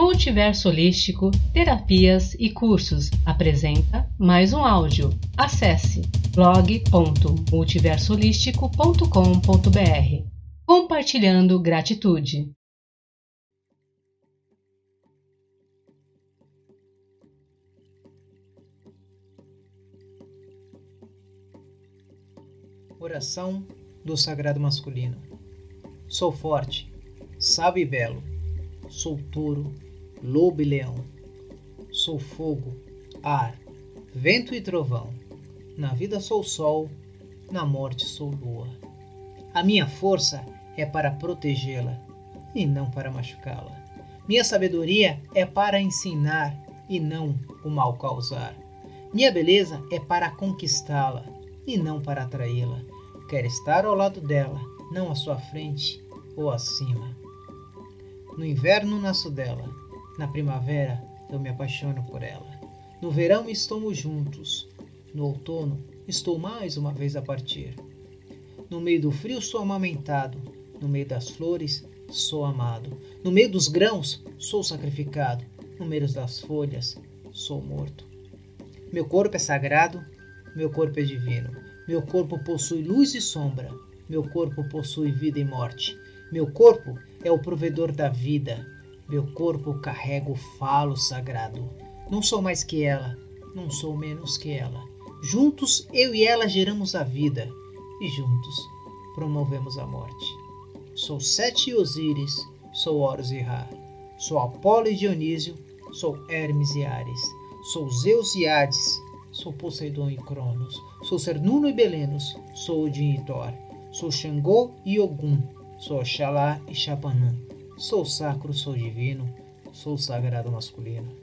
Multiverso Holístico, Terapias e Cursos apresenta mais um áudio. Acesse blog.multiversoholístico.com.br. Compartilhando gratitude. Oração do Sagrado Masculino. Sou forte, sábio e belo. Sou touro, lobo e leão. Sou fogo, ar, vento e trovão. Na vida sou sol, na morte sou lua. A minha força é para protegê-la e não para machucá-la. Minha sabedoria é para ensinar e não o mal causar. Minha beleza é para conquistá-la e não para atraí-la. Quero estar ao lado dela, não à sua frente ou acima. No inverno nasço dela, na primavera eu me apaixono por ela. No verão estamos juntos, no outono estou mais uma vez a partir. No meio do frio sou amamentado, no meio das flores sou amado, no meio dos grãos sou sacrificado, no meio das folhas sou morto. Meu corpo é sagrado, meu corpo é divino. Meu corpo possui luz e sombra. Meu corpo possui vida e morte. Meu corpo é o provedor da vida. Meu corpo carrega o falo sagrado. Não sou mais que ela, não sou menos que ela. Juntos, eu e ela geramos a vida e juntos promovemos a morte. Sou Sete e Osíris, sou Horus e Ra. Sou Apolo e Dionísio, sou Hermes e Ares. Sou Zeus e Hades, Sou Poseidon e Cronos. Sou Cernuno e Belenos. Sou Odin e Thor. Sou Xangô e Ogum. Sou Oxalá e Chapanã. Sou sacro, sou divino. Sou sagrado masculino.